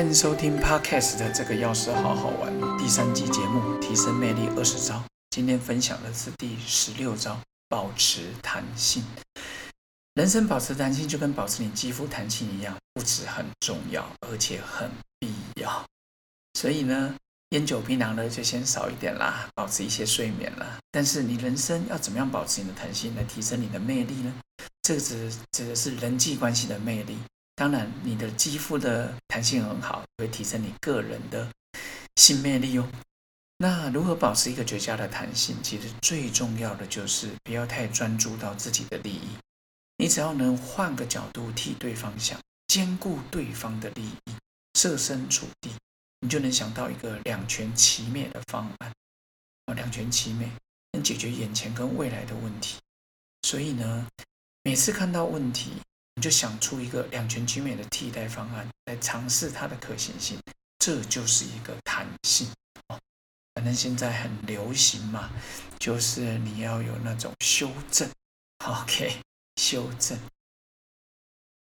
欢迎收听 Podcast 的这个钥匙好好玩第三集节目，提升魅力二十招。今天分享的是第十六招，保持弹性。人生保持弹性，就跟保持你肌肤弹性一样，不止很重要，而且很必要。所以呢，烟酒槟榔呢就先少一点啦，保持一些睡眠啦。但是你人生要怎么样保持你的弹性，来提升你的魅力呢？这个指指的是人际关系的魅力。当然，你的肌肤的弹性很好，会提升你个人的性魅力哦。那如何保持一个绝佳的弹性？其实最重要的就是不要太专注到自己的利益。你只要能换个角度替对方想，兼顾对方的利益，设身处地，你就能想到一个两全其美的方案。啊，两全其美能解决眼前跟未来的问题。所以呢，每次看到问题。你就想出一个两全其美的替代方案来尝试它的可行性，这就是一个弹性哦。反正现在很流行嘛，就是你要有那种修正，OK，修正，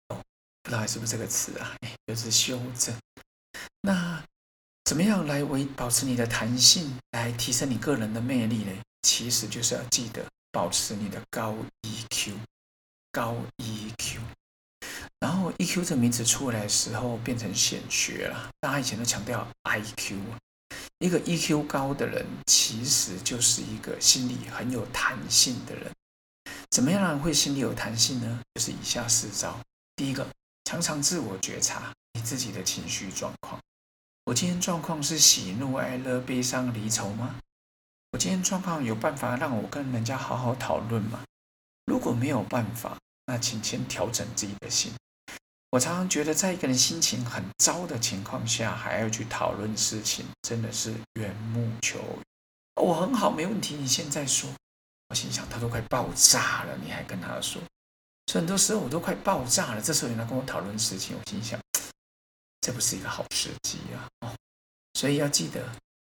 不知道是不是这个词啊？就是修正。那怎么样来维保持你的弹性，来提升你个人的魅力呢？其实就是要记得保持你的高 EQ，高 EQ。然后 EQ 这名词出来的时候变成显学了，大家以前都强调 IQ，一个 EQ 高的人其实就是一个心理很有弹性的人。怎么样让人会心里有弹性呢？就是以下四招。第一个，常常自我觉察你自己的情绪状况。我今天状况是喜怒哀乐、悲伤离愁吗？我今天状况有办法让我跟人家好好讨论吗？如果没有办法，那请先调整自己的心。我常常觉得，在一个人心情很糟的情况下，还要去讨论事情，真的是缘木求鱼。我很好，没问题，你现在说。我心想，他都快爆炸了，你还跟他说？所以很多时候我都快爆炸了，这时候你来跟我讨论事情，我心想，这不是一个好时机啊！所以要记得，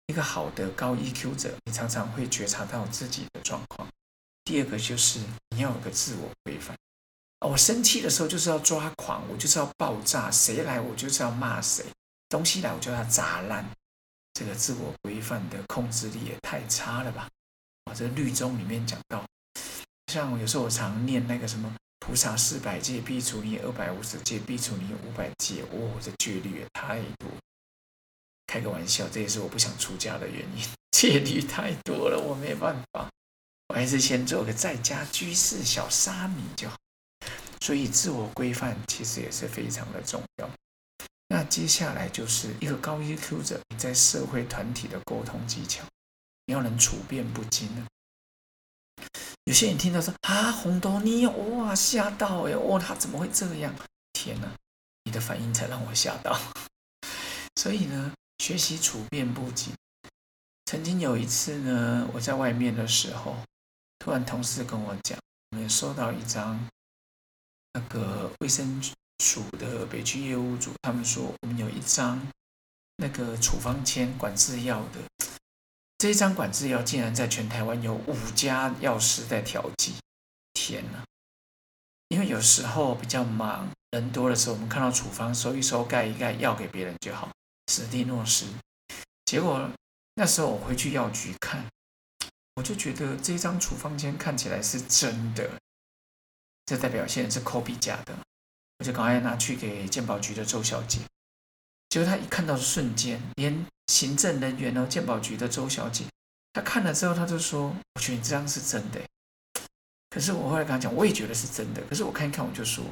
一个好的高 EQ 者，你常常会觉察到自己的状况。第二个就是你要有个自我规范。我生气的时候就是要抓狂，我就是要爆炸，谁来我就是要骂谁，东西来我就要砸烂。这个自我规范的控制力也太差了吧！啊，这律宗里面讲到，像有时候我常念那个什么菩萨四百戒必除你二百五十戒，必除你五百戒，哇，这戒律也太多。开个玩笑，这也是我不想出家的原因，戒律太多了，我没办法，我还是先做个在家居士小沙弥就好。所以，自我规范其实也是非常的重要。那接下来就是一个高 EQ 者，你在社会团体的沟通技巧，你要能处变不惊呢。有些人听到说啊，红豆泥哇，吓到哎，哇，他怎么会这样？天哪，你的反应才让我吓到。所以呢，学习处变不惊。曾经有一次呢，我在外面的时候，突然同事跟我讲，我们收到一张。那个卫生署的北区业务组，他们说我们有一张那个处方签管制药的，这一张管制药竟然在全台湾有五家药师在调剂，天呐！因为有时候比较忙，人多的时候，我们看到处方收一收，盖一盖，药给别人就好，实地落实。结果那时候我回去药局看，我就觉得这张处方签看起来是真的。这代表现在是 copy 假的，我就赶快拿去给鉴宝局的周小姐。结果她一看到的瞬间，连行政人员哦，鉴宝局的周小姐，她看了之后，她就说：“我觉得你这张是真的。”可是我后来跟她讲，我也觉得是真的。可是我看一看，我就说，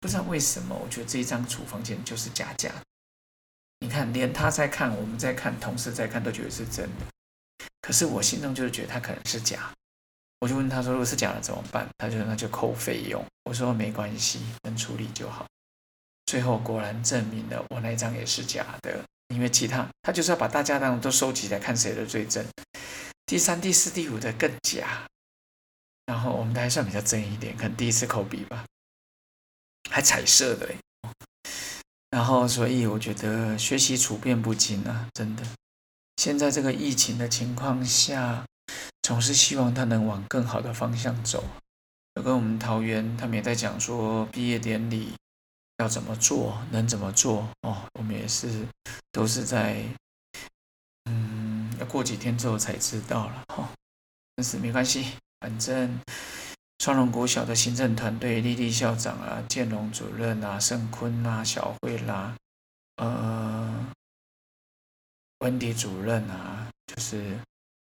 不知道为什么，我觉得这一张处方笺就是假假。你看，连他在看，我们在看，同事在看，都觉得是真的。可是我心中就是觉得他可能是假。我就问他说：“如果是假的怎么办？”他就说：“那就扣费用。”我说：“没关系，能处理就好。”最后果然证明了我那张也是假的，因为其他他就是要把大家当都收集来看谁的最真。第三、第四、第五的更假，然后我们的还算比较真一点，可能第一次扣笔吧，还彩色的。然后所以我觉得学习处变不惊啊，真的。现在这个疫情的情况下。总是希望他能往更好的方向走。就跟我们桃园，他们也在讲说，毕业典礼要怎么做，能怎么做哦？我们也是都是在，嗯，要过几天之后才知道了哈。但是没关系，反正双龙国小的行政团队，丽丽校长啊，建龙主任啊，盛坤啊，小慧啦，呃，温迪主任啊，就是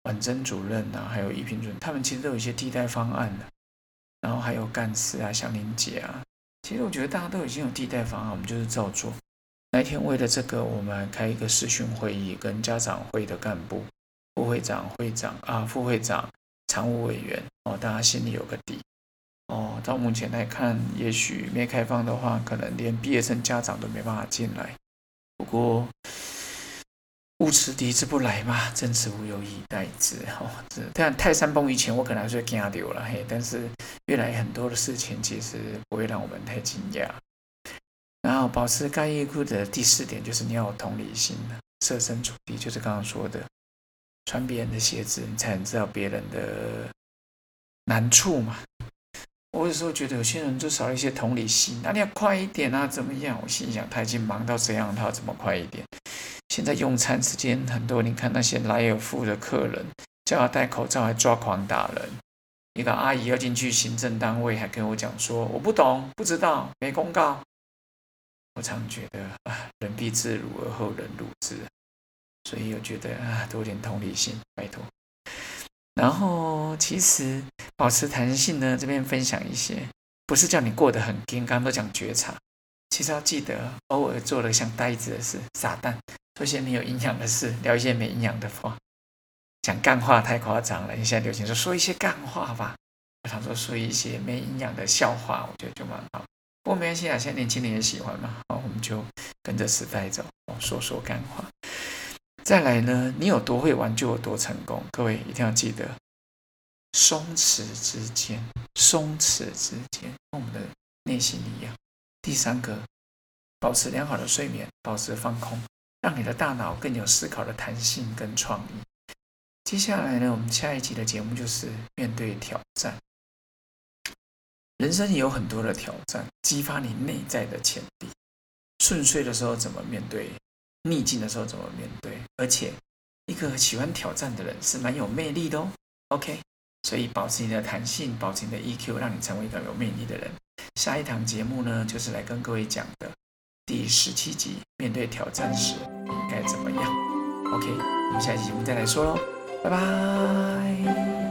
婉珍主任啊，还有一平主任，他们其实都有一些替代方案的。然后还有干事啊，祥林姐啊，其实我觉得大家都已经有替代方案，我们就是照做。那天为了这个，我们开一个视讯会议，跟家长会的干部、副会长、会长啊、副会长、常务委员哦，大家心里有个底哦。到目前来看，也许没开放的话，可能连毕业生家长都没办法进来。不过。不辞敌之不来嘛，正此无有以待之。哦，这但泰山崩于前，我可能还是会惊掉了嘿。但是越来很多的事情，其实不会让我们太惊讶。然后保持该衣裤的第四点，就是你要有同理心设身处地，就是刚刚说的，穿别人的鞋子，你才能知道别人的难处嘛。我有时候觉得有些人就少了一些同理心，那你要快一点啊，怎么样？我心想，他已经忙到这样，他要怎么快一点？现在用餐时间很多，你看那些来有富的客人，叫他戴口罩还抓狂打人。一个阿姨要进去行政单位，还跟我讲说：“我不懂，不知道，没公告。”我常觉得啊，人必自辱而后人辱之，所以我觉得啊，多点同理心，拜托。然后其实保持弹性呢，这边分享一些，不是叫你过得很刚刚都讲觉察，其实要记得偶尔做了像呆子的事，傻蛋。说些没有营养的事，聊一些没营养的话，讲干话太夸张了。你现在流行说说一些干话吧，我常说说一些没营养的笑话，我觉得就蛮好。不过没关系啊，现在年轻人也喜欢嘛，好，我们就跟着时代走，说说干话。再来呢，你有多会玩就有多成功。各位一定要记得，松弛之间，松弛之间，跟我们的内心一样。第三个，保持良好的睡眠，保持放空。让你的大脑更有思考的弹性跟创意。接下来呢，我们下一集的节目就是面对挑战。人生也有很多的挑战，激发你内在的潜力。顺遂的时候怎么面对？逆境的时候怎么面对？而且，一个喜欢挑战的人是蛮有魅力的哦。OK，所以保持你的弹性，保持你的 EQ，让你成为一个有魅力的人。下一堂节目呢，就是来跟各位讲的。第十七集，面对挑战时该怎么样？OK，我们下期节目再来说喽，拜拜。